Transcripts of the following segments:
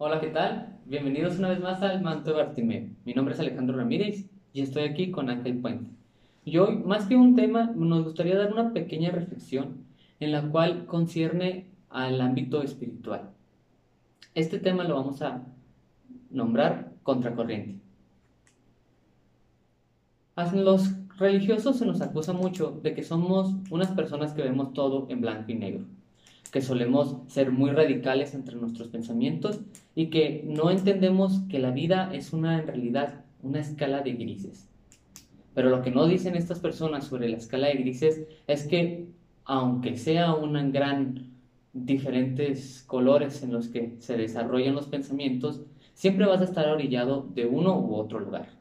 Hola, ¿qué tal? Bienvenidos una vez más al Manto de Bartimeo. Mi nombre es Alejandro Ramírez y estoy aquí con Ángel Puente. Y hoy, más que un tema, nos gustaría dar una pequeña reflexión en la cual concierne al ámbito espiritual. Este tema lo vamos a nombrar contracorriente. A los religiosos se nos acusa mucho de que somos unas personas que vemos todo en blanco y negro que solemos ser muy radicales entre nuestros pensamientos y que no entendemos que la vida es una en realidad una escala de grises. Pero lo que no dicen estas personas sobre la escala de grises es que aunque sea un gran diferentes colores en los que se desarrollan los pensamientos, siempre vas a estar orillado de uno u otro lugar.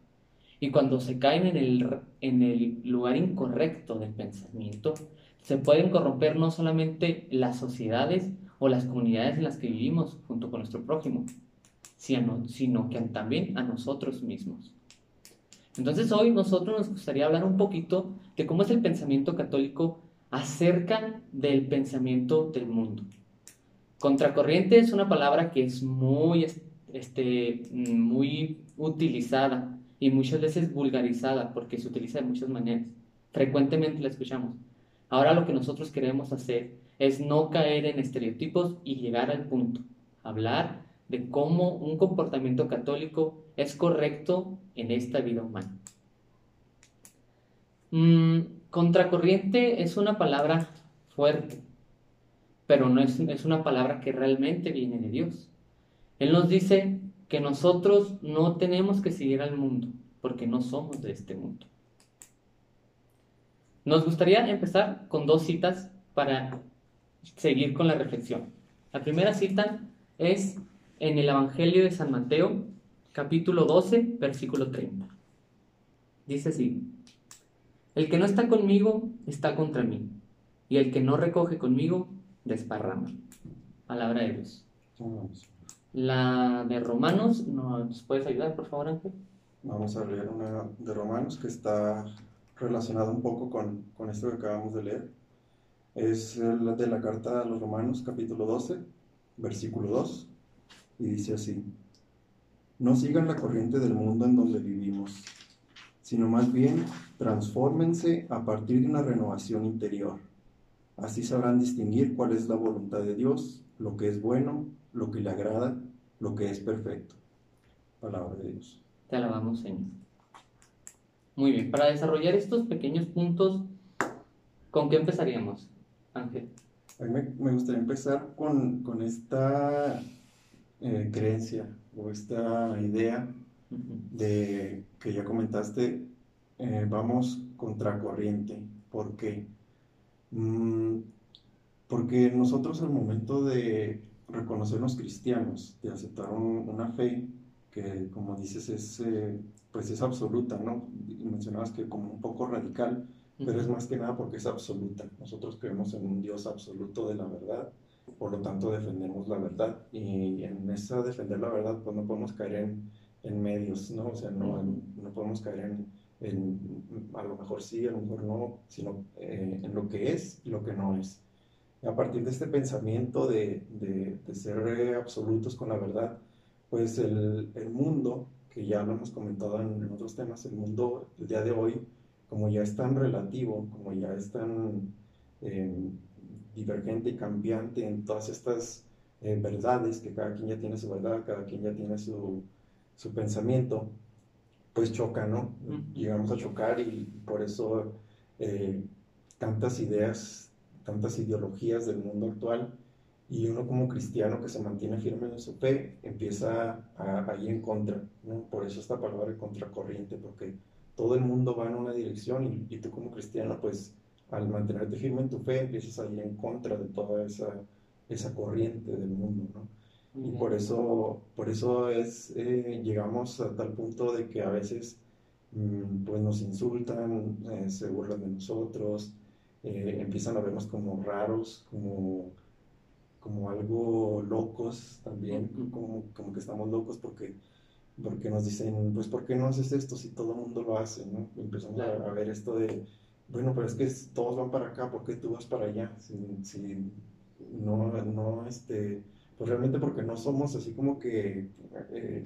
Y cuando se caen en el, en el lugar incorrecto del pensamiento, se pueden corromper no solamente las sociedades o las comunidades en las que vivimos junto con nuestro prójimo, sino que también a nosotros mismos. Entonces hoy nosotros nos gustaría hablar un poquito de cómo es el pensamiento católico acerca del pensamiento del mundo. Contracorriente es una palabra que es muy, este, muy utilizada y muchas veces vulgarizada porque se utiliza de muchas maneras. Frecuentemente la escuchamos. Ahora lo que nosotros queremos hacer es no caer en estereotipos y llegar al punto, hablar de cómo un comportamiento católico es correcto en esta vida humana. Mm, contracorriente es una palabra fuerte, pero no es, es una palabra que realmente viene de Dios. Él nos dice que nosotros no tenemos que seguir al mundo, porque no somos de este mundo. Nos gustaría empezar con dos citas para seguir con la reflexión. La primera cita es en el Evangelio de San Mateo, capítulo 12, versículo 30. Dice así, el que no está conmigo está contra mí, y el que no recoge conmigo desparrama. Palabra de Dios. La de Romanos, ¿nos puedes ayudar, por favor, Ángel? Vamos a leer una de Romanos que está relacionado un poco con, con esto que acabamos de leer. Es la de la carta a los Romanos, capítulo 12, versículo 2, y dice así, no sigan la corriente del mundo en donde vivimos, sino más bien transfórmense a partir de una renovación interior. Así sabrán distinguir cuál es la voluntad de Dios, lo que es bueno, lo que le agrada, lo que es perfecto. Palabra de Dios. Te alabamos, Señor. Muy bien, para desarrollar estos pequeños puntos, ¿con qué empezaríamos, Ángel? A mí me, gustaría empezar con, con esta eh, creencia o esta idea de que ya comentaste, eh, vamos contracorriente. ¿Por qué? Mm, porque nosotros al momento de reconocernos cristianos, de aceptar una fe que, como dices, es eh, pues es absoluta, ¿no? Mencionabas que como un poco radical, pero es más que nada porque es absoluta. Nosotros creemos en un Dios absoluto de la verdad, por lo tanto defendemos la verdad. Y en esa defender la verdad, pues no podemos caer en, en medios, ¿no? O sea, no, no podemos caer en, en, a lo mejor sí, a lo mejor no, sino eh, en lo que es y lo que no es. a partir de este pensamiento de, de, de ser absolutos con la verdad, pues el, el mundo que ya lo hemos comentado en, otros temas, el mundo el día de hoy, como ya es tan relativo, como ya es tan em, divergente y cambiante en todas estas eh, verdades, que cada quien ya tiene su verdad, cada quien ya tiene su, su pensamiento, pues choca, ¿no? Llegamos a chocar y por eso eh, tantas ideas, tantas ideologías del mundo actual y uno como cristiano que se mantiene firme en su fe empieza a, ir en contra, ¿no? Por eso esta palabra de contracorriente, porque todo el mundo va en una dirección y, tú como cristiano, pues al mantenerte firme en tu fe empiezas a ir en contra de toda esa, esa corriente del mundo, ¿no? Y por eso, por eso es, eh, llegamos a tal punto de que a veces mm, pues nos insultan, eh, se burlan de nosotros, eh, empiezan a vernos como raros, como como algo locos también, como, como que estamos locos porque, porque nos dicen, pues, ¿por qué no haces esto si todo el mundo lo hace? ¿no? empezamos a, ver esto de, bueno, pero es que todos van para acá, ¿por qué tú vas para allá? Si, si no, no, este, pues realmente porque no somos así como que eh,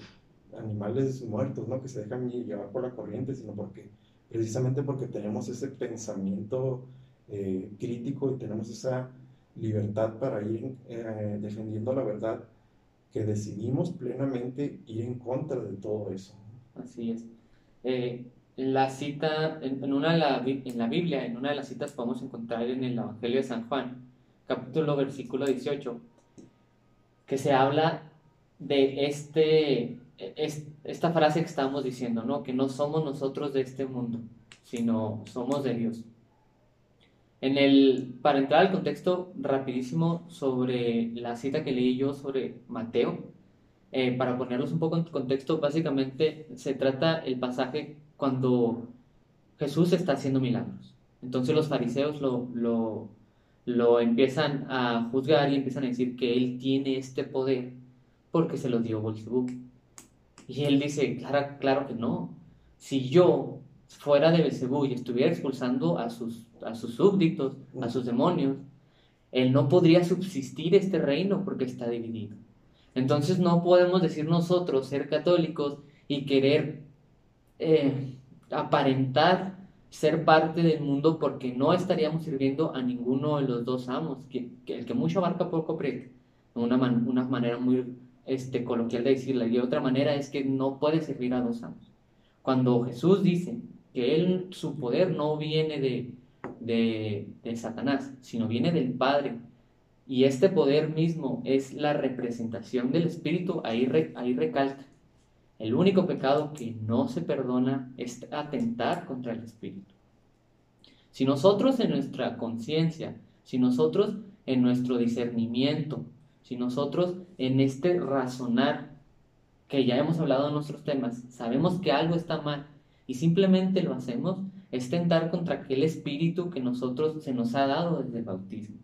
animales muertos, ¿no? Que se dejan llevar por la corriente, sino porque precisamente porque tenemos ese pensamiento eh, crítico y tenemos esa libertad para ir eh, defendiendo la verdad, que decidimos plenamente ir en contra de todo eso. Así es. Eh, la cita, en, una la, en la Biblia, en una de las citas podemos encontrar en el Evangelio de San Juan, capítulo versículo 18, que se habla de este, esta frase que estamos diciendo, ¿no? Que no somos nosotros de este mundo, sino somos de Dios. En el, para entrar al contexto rapidísimo sobre la cita que leí yo sobre Mateo, eh, para ponerlos un poco en contexto, básicamente se trata el pasaje cuando Jesús está haciendo milagros. Entonces los fariseos lo, lo empiezan a juzgar y empiezan a decir que él tiene este poder porque se lo dio Bolsebú. Y él dice, claro, claro que no. Si yo fuera de Belcebú y estuviera expulsando a sus, a sus súbditos, a sus demonios, él no podría subsistir este reino porque está dividido. Entonces no podemos decir nosotros ser católicos y querer eh, aparentar ser parte del mundo porque no estaríamos sirviendo a ninguno de los dos amos, que, el que mucho abarca poco aprieta, una, una manera muy este, coloquial de decirle, y otra manera es que no puede servir a dos amos. Cuando Jesús dice que él, su poder no viene de, de, Satanás, sino viene del Padre, y este poder mismo es la representación del Espíritu, ahí recalca. El único pecado que no se perdona es atentar contra el Espíritu. Si nosotros en nuestra conciencia, si nosotros en nuestro discernimiento, si nosotros en este razonar, que ya hemos hablado en nuestros temas, sabemos que algo está mal y simplemente lo hacemos, es tentar contra aquel espíritu que nosotros se nos ha dado desde el bautismo.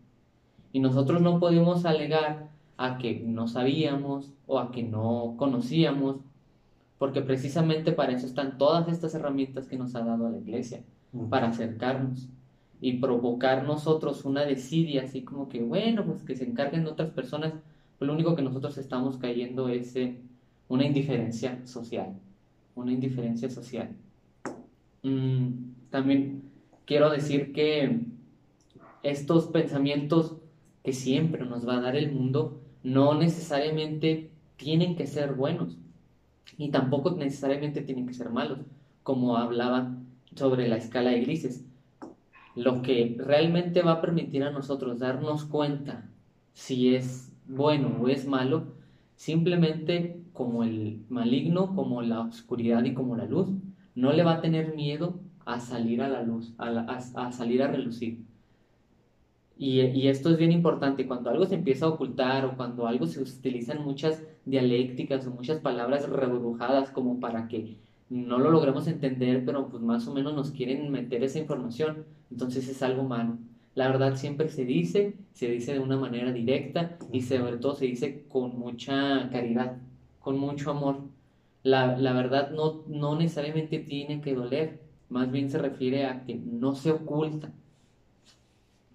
Y nosotros no podemos alegar a que no sabíamos o a que no conocíamos, porque precisamente para eso están todas estas herramientas que nos ha dado la iglesia, para acercarnos y provocar nosotros una desidia, así como que, bueno, pues que se encarguen otras personas, pues lo único que nosotros estamos cayendo es una indiferencia social, una indiferencia social. Mm, también quiero decir que estos pensamientos que siempre nos va a dar el mundo no necesariamente tienen que ser buenos y tampoco necesariamente tienen que ser malos, como hablaba sobre la escala de grises lo que realmente va a permitir a nosotros darnos cuenta si es bueno o es malo, simplemente como el maligno, como la oscuridad y como la luz, no le va a tener miedo a salir a la luz, a, salir a relucir. Y, esto es bien importante, cuando algo se empieza a ocultar o cuando algo se utilizan muchas dialécticas o muchas palabras rebrujadas como para que no lo logramos entender, pero pues más o menos nos quieren meter esa información, entonces es algo malo. La verdad siempre se dice, se dice de una manera directa y sobre todo se dice con mucha caridad, con mucho amor. La, la verdad no, no necesariamente tiene que doler, más bien se refiere a que no se oculta.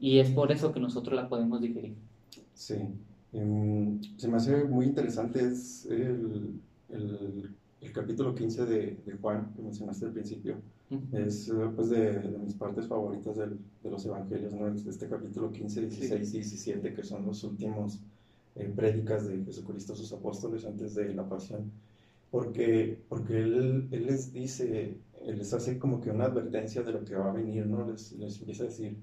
Y es por eso que nosotros la podemos digerir. Sí, em, se me hace muy interesante es el, el el capítulo 15 de, de, Juan, que mencionaste al principio, es eh, pues de, de, mis partes favoritas del, de los evangelios, ¿no? Este capítulo 15, 16 y 17, que son los últimos eh, prédicas de Jesucristo a sus apóstoles antes de la pasión. Porque, porque él, él, les dice, él les hace como que una advertencia de lo que va a venir, ¿no? Les, les empieza a decir,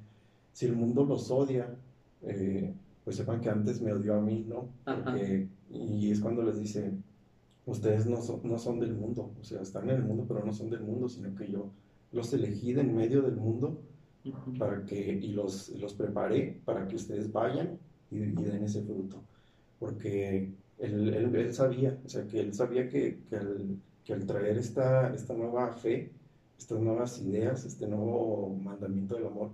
si el mundo los odia, eh, pues sepan que antes me odió a mí, ¿no? y es cuando les dice, ustedes no son, no son del mundo, o sea, están en el mundo, pero no son del mundo, sino que yo los elegí de en medio del mundo para que, y los, los preparé para que ustedes vayan y, den ese fruto. Porque él, él, sabía, o sea, que él sabía que, que, al, que al traer esta, esta nueva fe, estas nuevas ideas, este nuevo mandamiento del amor,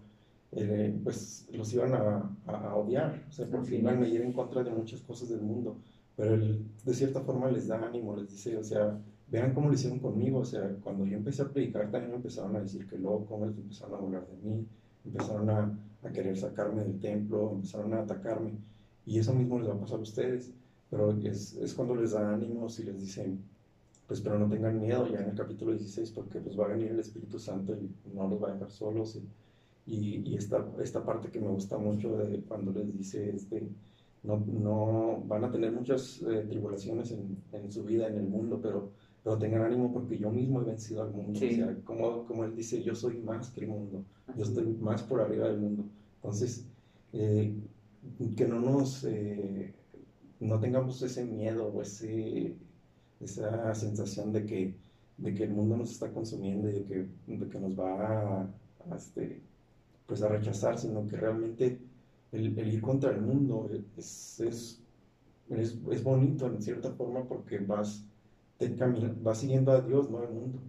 eh, pues los iban a, a, odiar, o sea, porque iban a ir en contra de muchas cosas del mundo. Pero él de cierta forma les da ánimo, les dice, o sea, vean cómo lo hicieron conmigo, o sea, cuando yo empecé a predicar también me empezaron a decir que loco, empezaron a burlar de mí, empezaron a, a, querer sacarme del templo, empezaron a atacarme, y eso mismo les va a pasar a ustedes. pero es, es cuando les da ánimos y les dicen, pues pero no tengan miedo ya en el capítulo 16 porque pues va a venir el Espíritu Santo y no los va a dejar solos y, y, esta, esta parte que me gusta mucho de cuando les dice este no, no van a tener muchas eh, tribulaciones en, en, su vida en el mundo pero pero tengan ánimo porque yo mismo he vencido al mundo. O sea, como, como él dice yo soy más que el mundo yo estoy más por arriba del mundo. Entonces eh, que no nos eh, no tengamos ese miedo o ese esa sensación de que, de que el mundo nos está consumiendo y de que, de que nos va a, este, pues a rechazar, sino que realmente el, el ir contra el mundo es, es, es, es, bonito en cierta forma porque vas, te vas siguiendo a Dios, no al mundo.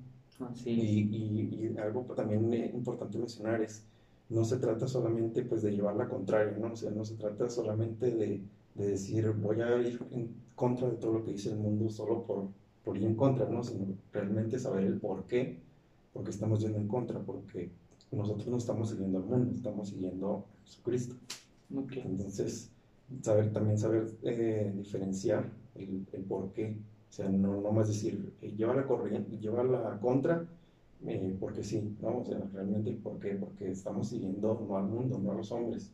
Y, y, y, algo también importante mencionar es, no se trata solamente pues de llevar la contraria, ¿no? O sea, no se trata solamente de, de decir voy a ir en contra de todo lo que dice el mundo solo por, por ir en contra, ¿no? Sino realmente saber el por qué, porque estamos yendo en contra, porque nosotros no estamos siguiendo al mundo, estamos siguiendo a Jesucristo. Entonces, saber, también saber eh, diferenciar el, el, por qué, o sea, no, no más decir, eh, lleva la corriente, lleva la contra, eh, porque sí, ¿no? O sea, realmente, ¿por qué? Porque estamos siguiendo no al mundo, no a los hombres,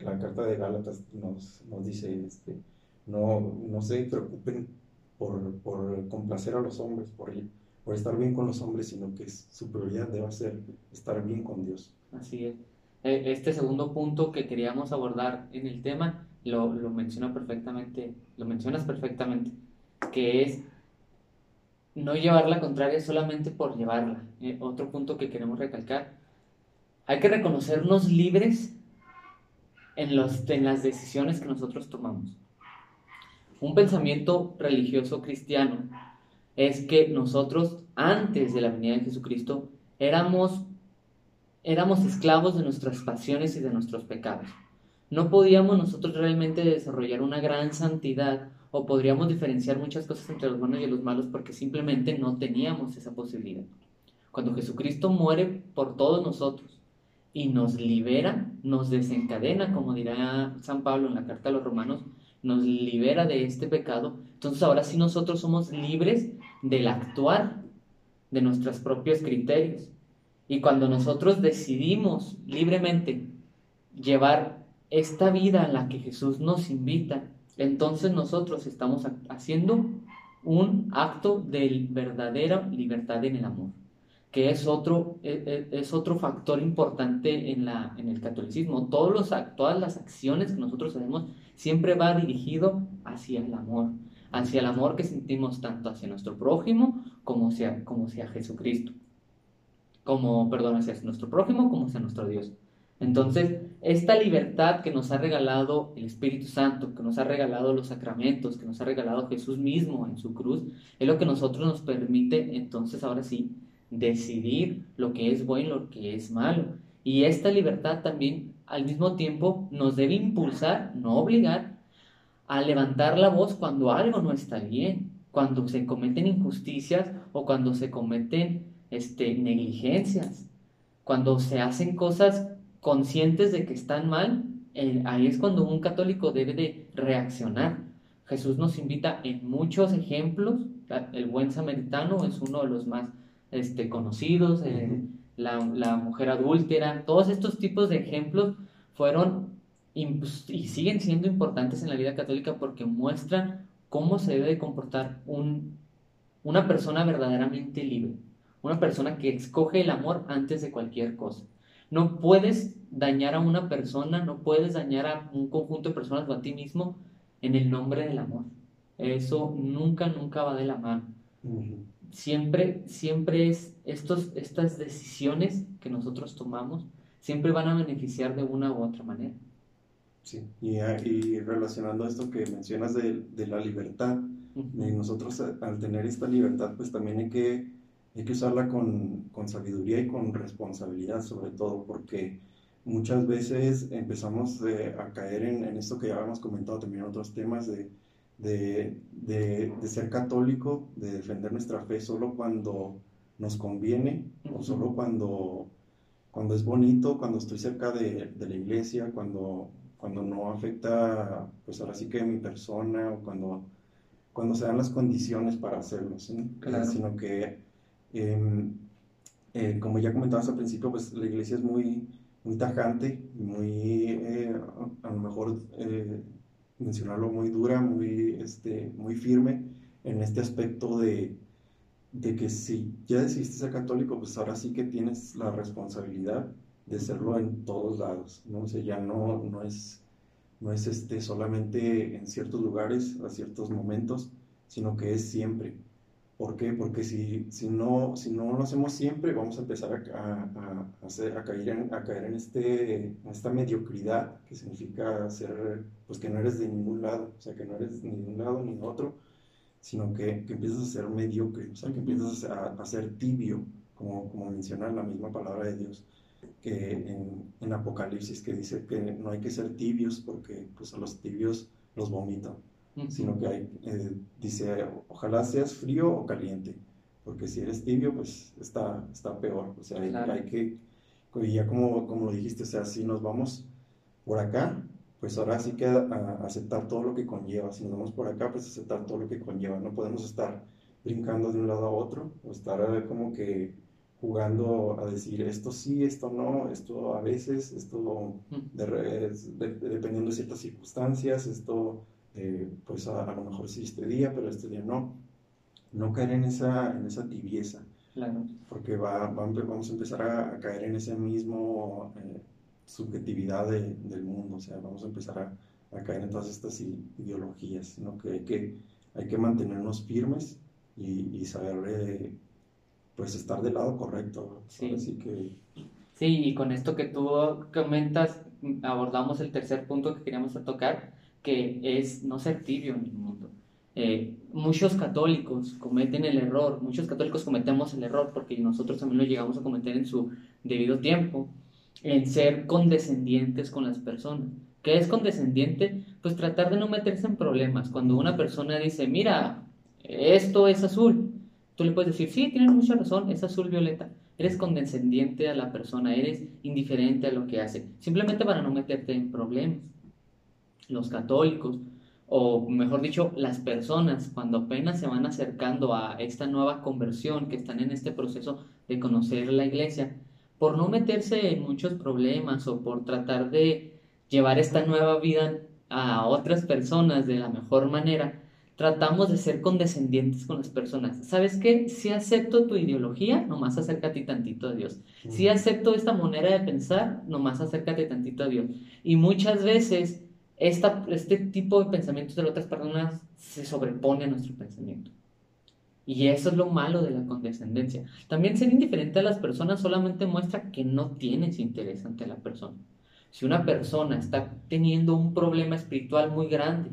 la carta de Gálatas nos, nos dice, este, no, no se preocupen por, por, complacer a los hombres, por, por estar bien con los hombres, sino que su prioridad debe ser estar bien con Dios. Así es. E, este segundo punto que queríamos abordar en el tema lo, lo menciona perfectamente, lo mencionas perfectamente, que es no llevar la contraria solamente por llevarla. Eh, otro punto que queremos recalcar, hay que reconocernos libres en, los, en las decisiones que nosotros tomamos. Un pensamiento religioso cristiano es que nosotros, antes de la venida de Jesucristo, éramos, éramos esclavos de nuestras pasiones y de nuestros pecados. No podíamos nosotros realmente desarrollar una gran santidad o podríamos diferenciar muchas cosas entre los buenos y los malos porque simplemente no teníamos esa posibilidad. Cuando Jesucristo muere por todos nosotros, y nos libera, nos desencadena, como dirá San Pablo en la carta a los romanos, nos libera de este pecado. Entonces ahora sí nosotros somos libres del actuar de nuestros propios criterios. Y cuando nosotros decidimos libremente llevar esta vida a la que Jesús nos invita, entonces nosotros estamos haciendo un acto de verdadera libertad en el amor que es otro, e, e, es, otro factor importante en, la, en el catolicismo. Todas las acciones que nosotros hacemos siempre va dirigido hacia el amor, hacia el amor que sentimos tanto hacia nuestro prójimo como hacia, como hacia Jesucristo. Como, perdón, hacia nuestro prójimo como hacia nuestro Dios. Entonces, esta libertad que nos ha regalado el Espíritu Santo, que nos ha regalado los sacramentos, que nos ha regalado Jesús mismo en su cruz, es lo que nosotros nos permite entonces ahora sí decidir lo que es bueno lo que es malo. Y esta libertad también al mismo tiempo nos debe impulsar, no obligar, a levantar la voz cuando algo no está bien, cuando se cometen injusticias o cuando se cometen este, negligencias, cuando se hacen cosas conscientes de que están mal, eh, ahí es cuando un católico debe de reaccionar. Jesús nos invita en muchos ejemplos, el buen samaritano es uno de los más este, conocidos, eh, la, la, mujer adúltera, todos estos tipos de ejemplos fueron y siguen siendo importantes en la vida católica porque muestran cómo se debe comportar un, una persona verdaderamente libre, una persona que escoge el amor antes de cualquier cosa. No puedes dañar a una persona, no puedes dañar a un conjunto de personas o a ti mismo en el nombre del amor. Eso nunca, nunca va de la mano siempre, siempre es estos, estas decisiones que nosotros tomamos, siempre van a beneficiar de una u otra manera. Sí, y, ah, y relacionando esto que mencionas de, de la libertad, nosotros al tener esta libertad, pues también hay que, hay que usarla con, con sabiduría y con responsabilidad, sobre todo, porque muchas veces empezamos eh, a caer en, en, esto que ya habíamos comentado también en otros temas de de, de, ser católico, de defender nuestra fe solo cuando nos conviene o solo cuando, cuando es bonito, cuando estoy cerca de, de, la iglesia, cuando, cuando no afecta, pues ahora sí que mi persona o cuando, cuando se dan las condiciones para hacerlo, sino que, em, eh, como ya comentabas al principio, pues la iglesia es muy, muy tajante, muy, eh, a lo mejor eh, mencionarlo, muy dura, muy, este, muy firme en este aspecto de, de que si ya decidiste ser católico, pues ahora sí que tienes la responsabilidad de serlo en todos lados, ¿no? Ya no, no es, no es este, solamente en ciertos lugares, a ciertos momentos, sino que es siempre. ¿Por qué? Porque si, si, no, si no lo hacemos siempre, vamos a empezar a, a, hacer, a, caer, en, a caer en, este, esta mediocridad, que significa ser, pues que no eres de ningún lado, o sea, que no eres ni de un lado ni de otro, sino que, que empiezas a ser mediocre, o sea, que empiezas a, a ser tibio, como, como menciona la misma palabra de Dios que en, en, Apocalipsis, que dice que no hay que ser tibios porque pues, a los tibios los vomitan, sino que hay, eh, dice, ojalá seas frío o caliente, porque si eres tibio, pues está, está peor, o sea, hay, que, y ya como, como lo dijiste, o sea, si nos vamos por acá, pues ahora sí que aceptar todo lo que conlleva, si nos vamos por acá, pues aceptar todo lo que conlleva, no podemos estar brincando de un lado a otro, o estar eh, como que jugando a decir esto sí, esto no, esto a veces, esto dependiendo de ciertas circunstancias, esto eh, pues a, lo mejor sí este día, pero este día no. No caer en esa, en esa tibieza. Claro. Porque va, vamos a empezar a, caer en esa misma eh, subjetividad del mundo, o sea, vamos a empezar a, a, caer en todas estas ideologías, sino que hay que, hay que mantenernos firmes y, y saber pues estar del lado correcto. Sí. Así que... Sí, y con esto que tú comentas, abordamos el tercer punto que queríamos tocar, que es no ser tibio en el mundo. Eh, muchos católicos cometen el error, muchos católicos cometemos el error, porque nosotros también lo llegamos a cometer en su debido tiempo, en ser condescendientes con las personas. ¿Qué es condescendiente? Pues tratar de no meterse en problemas. Cuando una persona dice, mira, esto es azul, Le puedes decir, sí, tienes mucha razón, es azul violeta. Eres condescendiente a la persona, eres indiferente a lo que hace, simplemente para no meterte en problemas. Los católicos, o mejor dicho, las personas, cuando apenas se van acercando a esta nueva conversión, que están en este proceso de conocer la iglesia, por no meterse en muchos problemas o por tratar de llevar esta nueva vida a otras personas de la mejor manera, tratamos de ser condescendientes con las personas. ¿Sabes qué? Si acepto tu ideología, nomás acércate tantito a Dios. Si acepto esta manera de pensar, nomás acércate tantito a Dios. Y muchas veces esta, este tipo de pensamientos de otras personas se sobrepone a nuestro pensamiento. Y eso es lo malo de la condescendencia. También ser indiferente a las personas solamente muestra que no tienes interés ante la persona. Si una persona está teniendo un problema espiritual muy grande,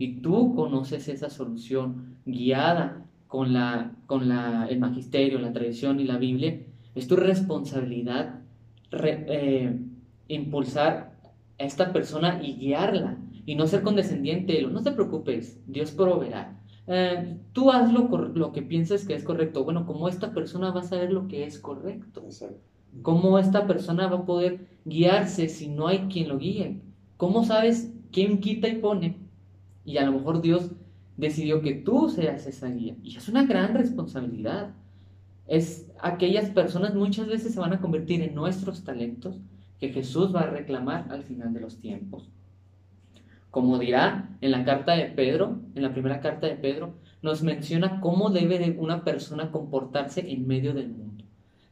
y tú conoces esa solución guiada con, la, con la, el magisterio, la tradición y la Biblia, es tu responsabilidad eh, impulsar a esta persona y guiarla y no ser condescendiente. No te preocupes, Dios proveerá. Eh, tú haz lo, lo, que pienses que es correcto. Bueno, ¿cómo esta persona va a saber lo que es correcto? ¿Cómo esta persona va a poder guiarse si no hay quien lo guíe? ¿Cómo sabes quién quita y pone y a lo mejor Dios decidió que tú seas esa guía. Y es una gran responsabilidad. Es aquellas personas muchas veces se van a convertir en nuestros talentos que Jesús va a reclamar al final de los tiempos. Como dirá en la carta de Pedro, en la primera carta de Pedro, nos menciona cómo debe una persona comportarse en medio del mundo.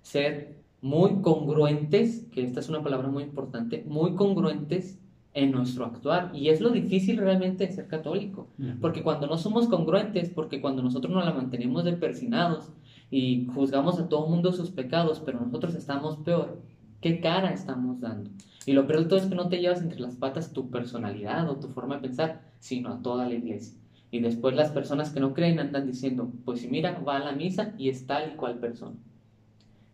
Ser muy congruentes, que esta es una palabra muy importante, muy congruentes en nuestro actuar. Y es lo difícil realmente de ser católico, porque cuando no somos congruentes, porque cuando nosotros nos la mantenemos de persinados y juzgamos a todo el mundo sus pecados, pero nosotros estamos peor, ¿qué cara estamos dando? Y lo peor de todo es que no te llevas entre las patas tu personalidad o tu forma de pensar, sino a toda la iglesia. Y después las personas que no creen andan diciendo, pues si mira, va a la misa y es tal y cual persona.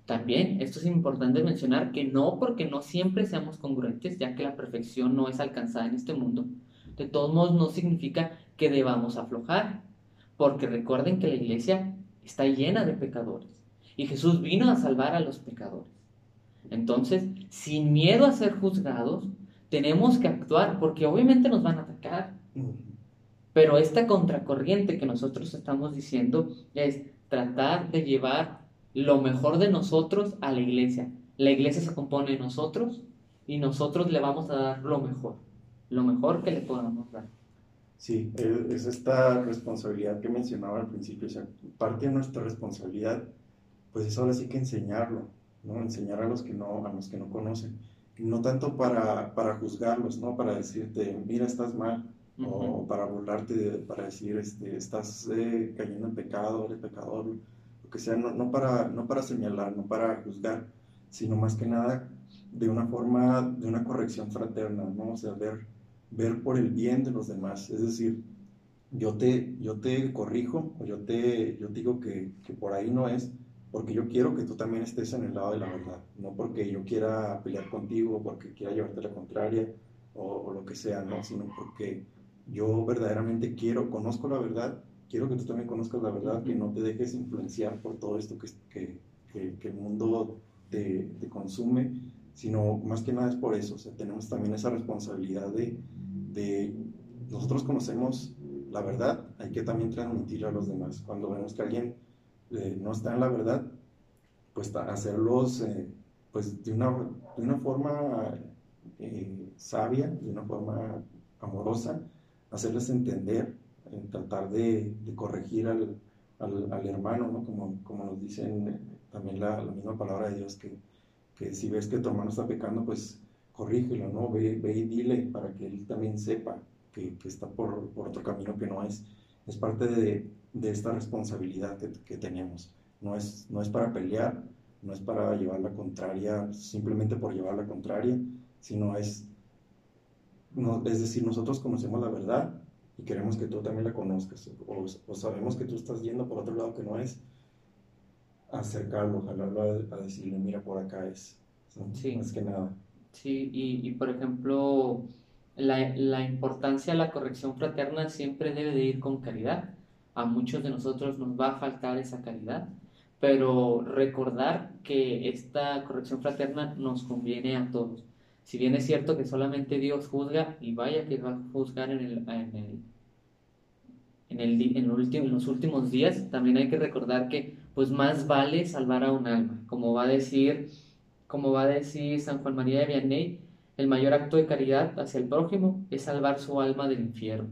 También esto es importante mencionar que no porque no siempre seamos congruentes, ya que la perfección no es alcanzada en este mundo, de todos modos no significa que debamos aflojar, porque recuerden que la iglesia está llena de pecadores y Jesús vino a salvar a los pecadores. Entonces, sin miedo a ser juzgados, tenemos que actuar porque obviamente nos van a atacar. Pero esta contracorriente que nosotros estamos diciendo es tratar de llevar lo mejor de nosotros a la iglesia. La iglesia se compone de nosotros y nosotros le vamos a dar lo mejor, lo mejor que le podamos dar. Sí, es esta responsabilidad que mencionaba al principio, o sea, parte de nuestra responsabilidad, pues es ahora sí que enseñarlo, ¿no? Enseñar a los que no, a los que no conocen, no tanto para, para juzgarlos, ¿no? Para decirte, mira, estás mal, o para burlarte, para decir, este, estás eh, cayendo en pecado, eres pecador, que sea, no, para, no para señalar, no para juzgar, sino más que nada de una forma, de una corrección fraterna, ¿no? O sea, ver, ver por el bien de los demás, es decir, yo te, yo te corrijo, o yo te, yo digo que, que por ahí no es, porque yo quiero que tú también estés en el lado de la verdad, no porque yo quiera pelear contigo, porque quiera llevarte la contraria, o, o lo que sea, ¿no? Sino porque yo verdaderamente quiero, conozco la verdad, quiero que tú también conozcas la verdad, que no te dejes influenciar por todo esto que, que, que, el mundo te, te, consume, sino más que nada es por eso, o sea, tenemos también esa responsabilidad de, de, nosotros conocemos la verdad, hay que también transmitirla a los demás. Cuando vemos que alguien eh, no está en la verdad, pues hacerlos eh, pues de una, de una forma eh, sabia, de una forma amorosa, hacerles entender, tratar de, corregir al, hermano, ¿no? como, nos dicen eh, también la, misma palabra de Dios, que, que, si ves que tu hermano está pecando, pues corrígelo, ¿no? Ve, y dile para que él también sepa que, está por, otro camino que no es. Es parte de, esta responsabilidad que, tenemos. No es, no es para pelear, no es para llevar la contraria simplemente por llevar la contraria, sino es es decir, nosotros conocemos la verdad y queremos que tú también la conozcas, o, sabemos que tú estás yendo por otro lado que no es, acercarlo, jalarlo a, decirle, mira, por acá es, sí. más que nada. Sí, y, y por ejemplo, la, la, importancia de la corrección fraterna siempre debe de ir con caridad. A muchos de nosotros nos va a faltar esa caridad, pero recordar que esta corrección fraterna nos conviene a todos si bien es cierto que solamente Dios juzga, y vaya que va a juzgar en, el, en, el, en, el, en, los últimos días, también hay que recordar que pues más vale salvar a un alma, como va a decir, como va a decir San Juan María de Vianney, el mayor acto de caridad hacia el prójimo es salvar su alma del infierno.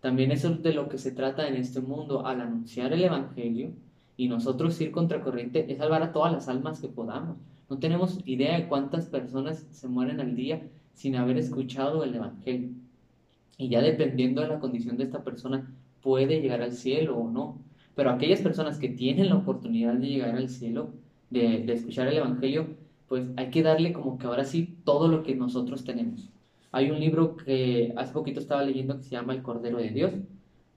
También eso es de lo que se trata en este mundo, al anunciar el Evangelio y nosotros ir contracorriente, es salvar a todas las almas que podamos. No tenemos idea de cuántas personas se mueren al día sin haber escuchado el Evangelio. Y ya dependiendo de la condición de esta persona, puede llegar al cielo o no. Pero aquellas personas que tienen la oportunidad de llegar al cielo, de, escuchar el Evangelio, pues hay que darle como que ahora sí todo lo que nosotros tenemos. Hay un libro que hace poquito estaba leyendo que se llama El Cordero de Dios,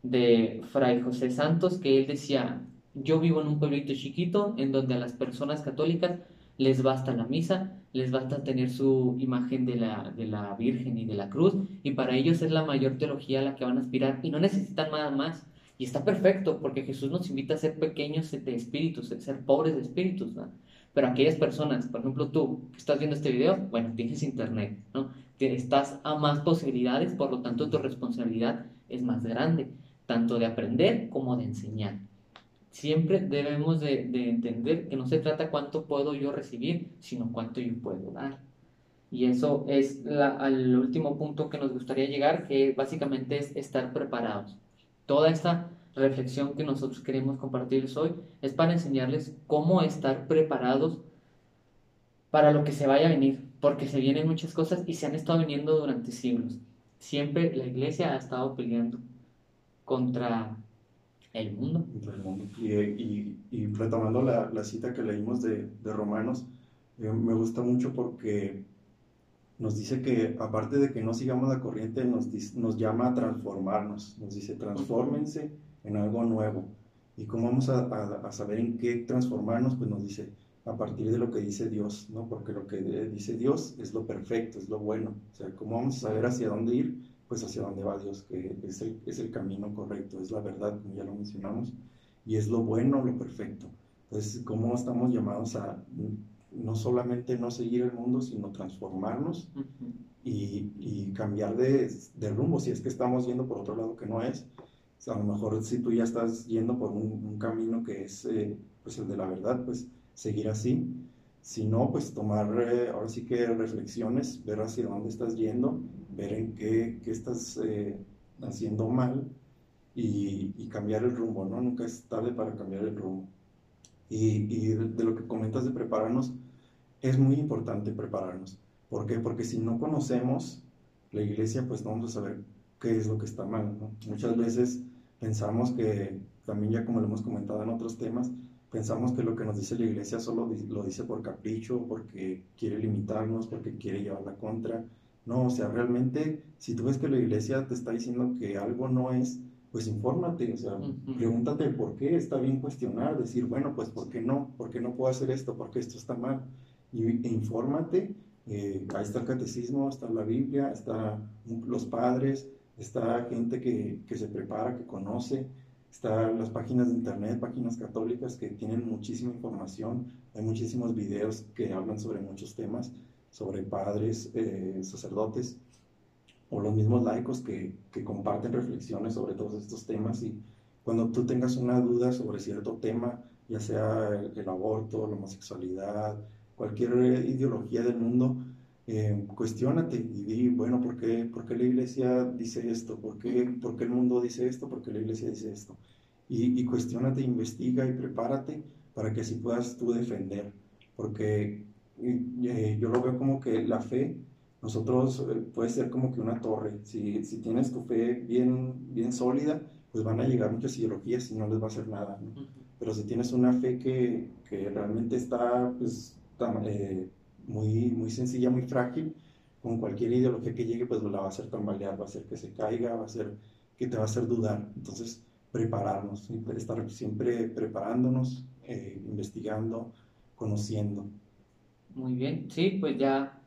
de Fray José Santos, que él decía, yo vivo en un pueblito chiquito en donde a las personas católicas les basta la misa, les basta tener su imagen de la, de la Virgen y de la cruz, y para ellos es la mayor teología a la que van a aspirar, y no necesitan nada más. Y está perfecto, porque Jesús nos invita a ser pequeños de espíritus, a ser pobres de espíritus, ¿no? Pero aquellas personas, por ejemplo tú, que estás viendo este video, bueno, tienes internet, ¿no? Estás a más posibilidades, por lo tanto tu responsabilidad es más grande, tanto de aprender como de enseñar siempre debemos de, entender que no se trata cuánto puedo yo recibir, sino cuánto yo puedo dar. Y eso es al último punto que nos gustaría llegar, que básicamente es estar preparados. Toda esta reflexión que nosotros queremos compartirles hoy es para enseñarles cómo estar preparados para lo que se vaya a venir, porque se vienen muchas cosas y se han estado viniendo durante siglos. Siempre la iglesia ha estado peleando contra el mundo. Y, y, retomando la, la, cita que leímos de, de Romanos, eh, me gusta mucho porque nos dice que aparte de que no sigamos la corriente, nos, nos llama a transformarnos. Nos dice, transfórmense en algo nuevo. ¿Y cómo vamos a, a, saber en qué transformarnos? Pues nos dice, a partir de lo que dice Dios, ¿no? Porque lo que dice Dios es lo perfecto, es lo bueno. O sea, ¿cómo vamos a saber hacia dónde ir? Pues hacia dónde va Dios, que es el, es el camino correcto, es la verdad, como ya lo mencionamos, y es lo bueno, lo perfecto. Entonces, ¿cómo estamos llamados a no solamente no seguir el mundo, sino transformarnos y, y cambiar de, de, rumbo si es que estamos yendo por otro lado que no es. O sea, a lo mejor si tú ya estás yendo por un, un camino que es eh, pues el de la verdad, pues seguir así. Si no, pues tomar eh, ahora sí que reflexiones, ver hacia dónde estás yendo, ver en qué, qué estás eh, haciendo mal y, cambiar el rumbo, ¿no? Nunca es tarde para cambiar el rumbo. Y, de, lo que comentas de prepararnos, es muy importante prepararnos. ¿Por qué? Porque si no conocemos la iglesia, pues no vamos a saber qué es lo que está mal, ¿no? Muchas veces pensamos que, también ya como lo hemos comentado en otros temas, pensamos que lo que nos dice la iglesia solo lo dice por capricho, porque quiere limitarnos, porque quiere llevar la contra. No, o sea, realmente, si tú ves que la iglesia te está diciendo que algo no es, pues infórmate, o sea, uh -huh. pregúntate por qué, está bien cuestionar, decir, bueno, pues ¿por qué no? ¿Por qué no puedo hacer esto? ¿Por qué esto está mal? Y e infórmate, eh, ahí está el catecismo, está la Biblia, están los padres, está gente que, que se prepara, que conoce, están las páginas de internet, páginas católicas que tienen muchísima información, hay muchísimos videos que hablan sobre muchos temas, sobre padres, eh, sacerdotes, o los mismos laicos que, que, comparten reflexiones sobre todos estos temas. Y cuando tú tengas una duda sobre cierto tema, ya sea el, el aborto, la homosexualidad, cualquier ideología del mundo, eh, cuestionate y di, bueno, ¿por qué, ¿por qué, la iglesia dice esto? ¿Por qué, ¿Por qué, el mundo dice esto? ¿Por qué la iglesia dice esto? Y, y cuestionate, investiga y prepárate para que así puedas tú defender. Porque eh, yo lo veo como que la fe, nosotros eh, puede ser como que una torre. Si, si, tienes tu fe bien, bien sólida, pues van a llegar muchas ideologías y no les va a hacer nada. ¿no? Pero si tienes una fe que, que realmente está pues, tan, eh, muy, muy sencilla, muy frágil, con cualquier ideología que llegue, pues la va a hacer tambalear, va a hacer que se caiga, va a hacer que te va a hacer dudar. Entonces, prepararnos, estar siempre preparándonos, eh, investigando, conociendo. Muy bien, sí, pues ya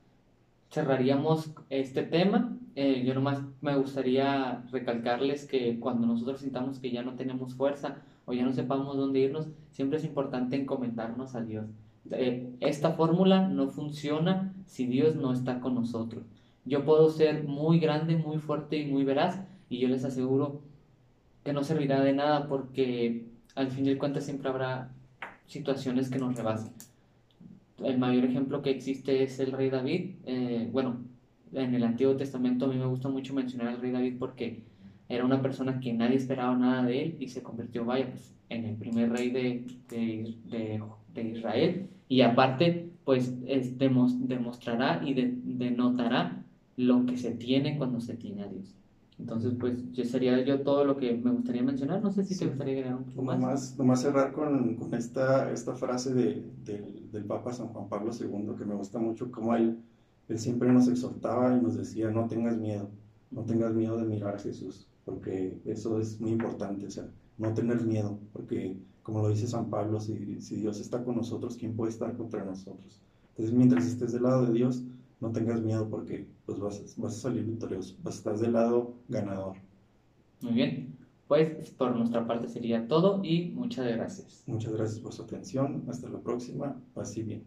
cerraríamos este tema. Eh, yo nomás me gustaría recalcarles que cuando nosotros sintamos que ya no tenemos fuerza o ya no sepamos dónde irnos, siempre es importante encomendarnos a Dios. Eh, esta fórmula no funciona si Dios no está con nosotros. Yo puedo ser muy grande, muy fuerte y muy veraz y yo les aseguro que no servirá de nada porque al fin de cuentas siempre habrá situaciones que nos rebasen. El mayor ejemplo que existe es el rey David. Eh, bueno, en el Antiguo Testamento a mí me gusta mucho mencionar al rey David porque era una persona que nadie esperaba nada de él y se convirtió, vaya, pues, en el primer rey de, de, de, de Israel. Y aparte, pues es, demos, demostrará y de, denotará lo que se tiene cuando se tiene a Dios. Entonces, pues, yo sería yo todo lo que me gustaría mencionar. No sé si sí. te gustaría agregar un poco más. Nomás, nomás cerrar con, con esta, esta frase de, de, del Papa San Juan Pablo II, que me gusta mucho, como él, él siempre nos exhortaba y nos decía, no tengas miedo, no tengas miedo de mirar a Jesús, porque eso es muy importante, o sea, no tener miedo, porque como lo dice San Pablo, si, si Dios está con nosotros, ¿quién puede estar contra nosotros? Entonces, mientras estés del lado de Dios, no tengas miedo porque pues vas, vas a salir victorioso, vas a estar del lado ganador. Muy bien, pues por nuestra parte sería todo y muchas gracias. Muchas gracias por su atención, hasta la próxima, así bien.